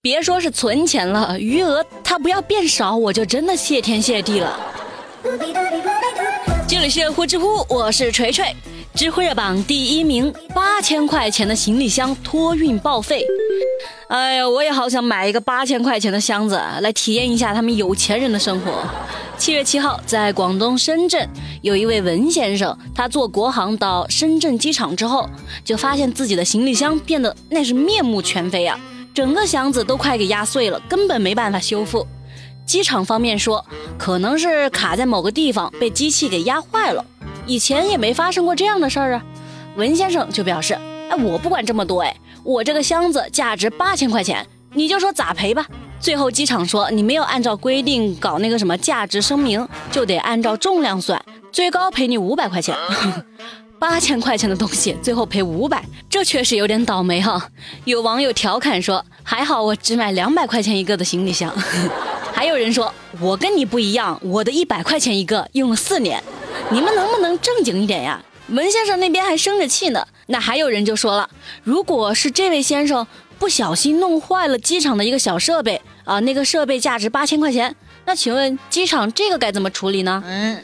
别说是存钱了，余额它不要变少，我就真的谢天谢地了。这里是呼知乎，我是锤锤。知乎热榜第一名，八千块钱的行李箱托运报废。哎呀，我也好想买一个八千块钱的箱子，来体验一下他们有钱人的生活。七月七号，在广东深圳，有一位文先生，他坐国航到深圳机场之后，就发现自己的行李箱变得那是面目全非啊，整个箱子都快给压碎了，根本没办法修复。机场方面说，可能是卡在某个地方被机器给压坏了，以前也没发生过这样的事儿啊。文先生就表示，哎，我不管这么多，哎。我这个箱子价值八千块钱，你就说咋赔吧。最后机场说你没有按照规定搞那个什么价值声明，就得按照重量算，最高赔你五百块钱。八千块钱的东西，最后赔五百，这确实有点倒霉哈。有网友调侃说，还好我只买两百块钱一个的行李箱。还有人说我跟你不一样，我的一百块钱一个，用了四年。你们能不能正经一点呀？文先生那边还生着气呢。那还有人就说了，如果是这位先生不小心弄坏了机场的一个小设备啊，那个设备价值八千块钱，那请问机场这个该怎么处理呢？嗯。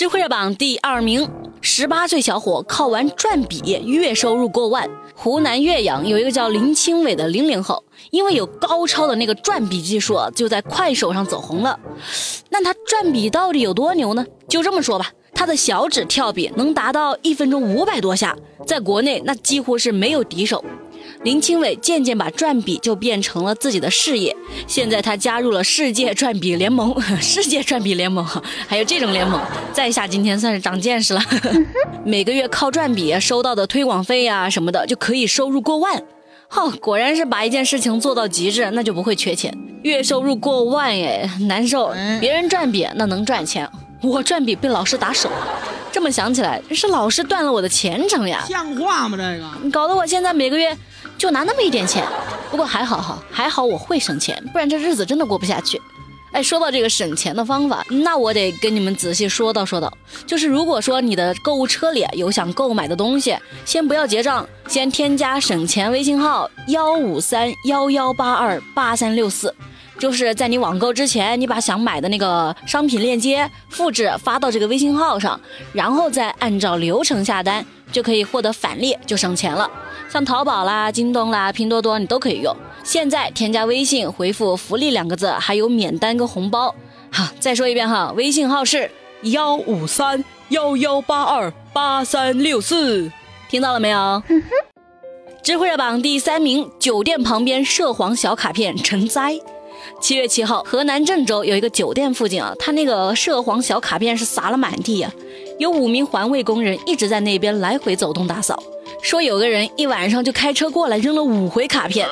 知乎热榜第二名，十八岁小伙靠玩转笔月收入过万。湖南岳阳有一个叫林清伟的零零后，因为有高超的那个转笔技术，就在快手上走红了。那他转笔到底有多牛呢？就这么说吧。他的小指跳笔能达到一分钟五百多下，在国内那几乎是没有敌手。林清伟渐渐把转笔就变成了自己的事业，现在他加入了世界转笔联盟，世界转笔联盟还有这种联盟，在下今天算是长见识了。每个月靠转笔收到的推广费呀什么的，就可以收入过万。哈，果然是把一件事情做到极致，那就不会缺钱。月收入过万耶，难受。别人转笔那能赚钱。我转笔被老师打手，这么想起来，是老师断了我的前程呀！像话吗？这个搞得我现在每个月就拿那么一点钱。不过还好哈，还好我会省钱，不然这日子真的过不下去。哎，说到这个省钱的方法，那我得跟你们仔细说道说道。就是如果说你的购物车里有想购买的东西，先不要结账，先添加省钱微信号幺五三幺幺八二八三六四。就是在你网购之前，你把想买的那个商品链接复制发到这个微信号上，然后再按照流程下单，就可以获得返利，就省钱了。像淘宝啦、京东啦、拼多多你都可以用。现在添加微信回复“福利”两个字，还有免单跟红包。好，再说一遍哈，微信号是幺五三幺幺八二八三六四，听到了没有？知乎热榜第三名，酒店旁边涉黄小卡片成灾。七月七号，河南郑州有一个酒店附近啊，他那个涉黄小卡片是撒了满地呀，有五名环卫工人一直在那边来回走动打扫。说有个人一晚上就开车过来扔了五回卡片，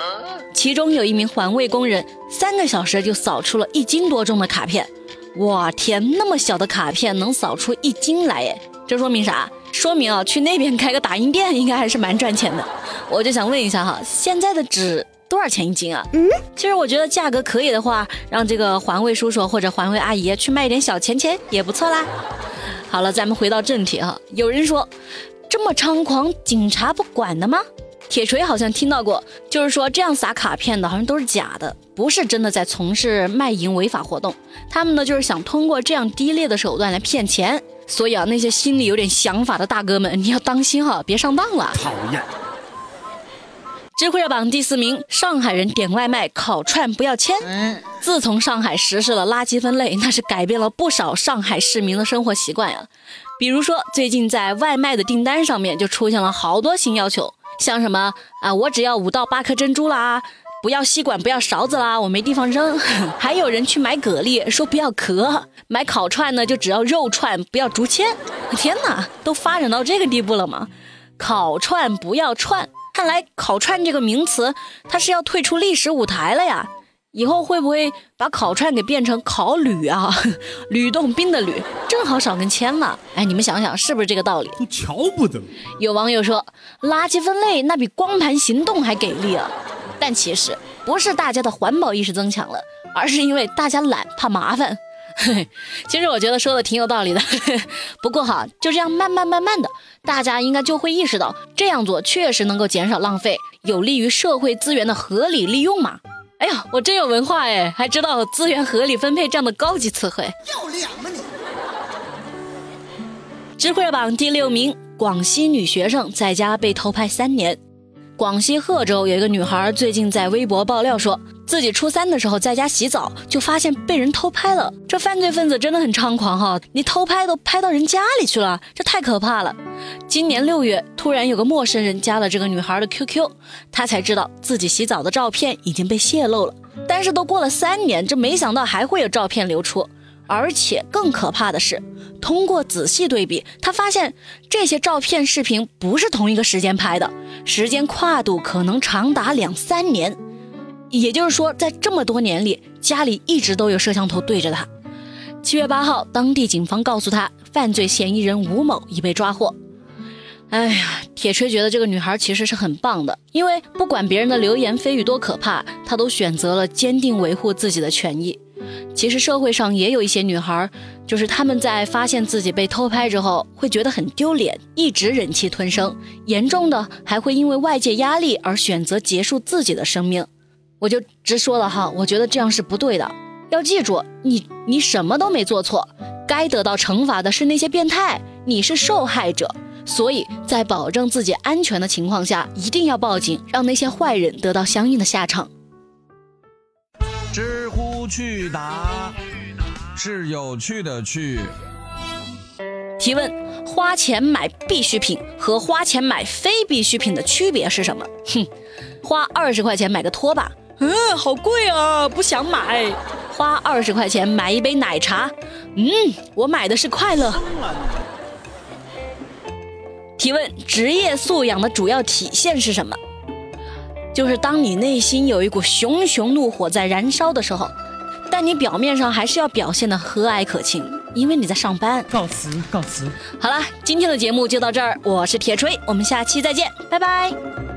其中有一名环卫工人三个小时就扫出了一斤多重的卡片。哇天，那么小的卡片能扫出一斤来耶？这说明啥？说明啊，去那边开个打印店应该还是蛮赚钱的。我就想问一下哈，现在的纸。多少钱一斤啊？嗯，其实我觉得价格可以的话，让这个环卫叔叔或者环卫阿姨去卖一点小钱钱也不错啦。好了，咱们回到正题哈。有人说，这么猖狂，警察不管的吗？铁锤好像听到过，就是说这样撒卡片的好像都是假的，不是真的在从事卖淫违法活动。他们呢就是想通过这样低劣的手段来骗钱。所以啊，那些心里有点想法的大哥们，你要当心哈，别上当了。讨厌。知乎热榜第四名，上海人点外卖烤串不要签。自从上海实施了垃圾分类，那是改变了不少上海市民的生活习惯呀。比如说，最近在外卖的订单上面就出现了好多新要求，像什么啊，我只要五到八颗珍珠啦，不要吸管，不要勺子啦，我没地方扔。还有人去买蛤蜊，说不要壳；买烤串呢，就只要肉串，不要竹签。天哪，都发展到这个地步了吗？烤串不要串。看来“烤串”这个名词，它是要退出历史舞台了呀！以后会不会把烤串给变成烤铝啊？吕洞宾的吕，正好少根签嘛。哎，你们想想，是不是这个道理？都瞧不得。有网友说，垃圾分类那比光盘行动还给力啊！但其实不是大家的环保意识增强了，而是因为大家懒，怕麻烦。其实我觉得说的挺有道理的，不过哈，就这样慢慢慢慢的，大家应该就会意识到这样做确实能够减少浪费，有利于社会资源的合理利用嘛。哎呀，我真有文化哎，还知道资源合理分配这样的高级词汇。要脸吗你？智慧榜第六名，广西女学生在家被偷拍三年。广西贺州有一个女孩，最近在微博爆料，说自己初三的时候在家洗澡，就发现被人偷拍了。这犯罪分子真的很猖狂哈！你偷拍都拍到人家里去了，这太可怕了。今年六月，突然有个陌生人加了这个女孩的 QQ，她才知道自己洗澡的照片已经被泄露了。但是都过了三年，这没想到还会有照片流出。而且更可怕的是，通过仔细对比，他发现这些照片、视频不是同一个时间拍的，时间跨度可能长达两三年。也就是说，在这么多年里，家里一直都有摄像头对着他。七月八号，当地警方告诉他，犯罪嫌疑人吴某已被抓获。哎呀，铁锤觉得这个女孩其实是很棒的，因为不管别人的流言蜚语多可怕，她都选择了坚定维护自己的权益。其实社会上也有一些女孩，就是她们在发现自己被偷拍之后，会觉得很丢脸，一直忍气吞声，严重的还会因为外界压力而选择结束自己的生命。我就直说了哈，我觉得这样是不对的。要记住，你你什么都没做错，该得到惩罚的是那些变态，你是受害者。所以在保证自己安全的情况下，一定要报警，让那些坏人得到相应的下场。知乎趣答是有趣的趣。提问：花钱买必需品和花钱买非必需品的区别是什么？哼，花二十块钱买个拖把，嗯，好贵啊，不想买。花二十块钱买一杯奶茶，嗯，我买的是快乐。提问：职业素养的主要体现是什么？就是当你内心有一股熊熊怒火在燃烧的时候，但你表面上还是要表现的和蔼可亲，因为你在上班。告辞，告辞。好了，今天的节目就到这儿，我是铁锤，我们下期再见，拜拜。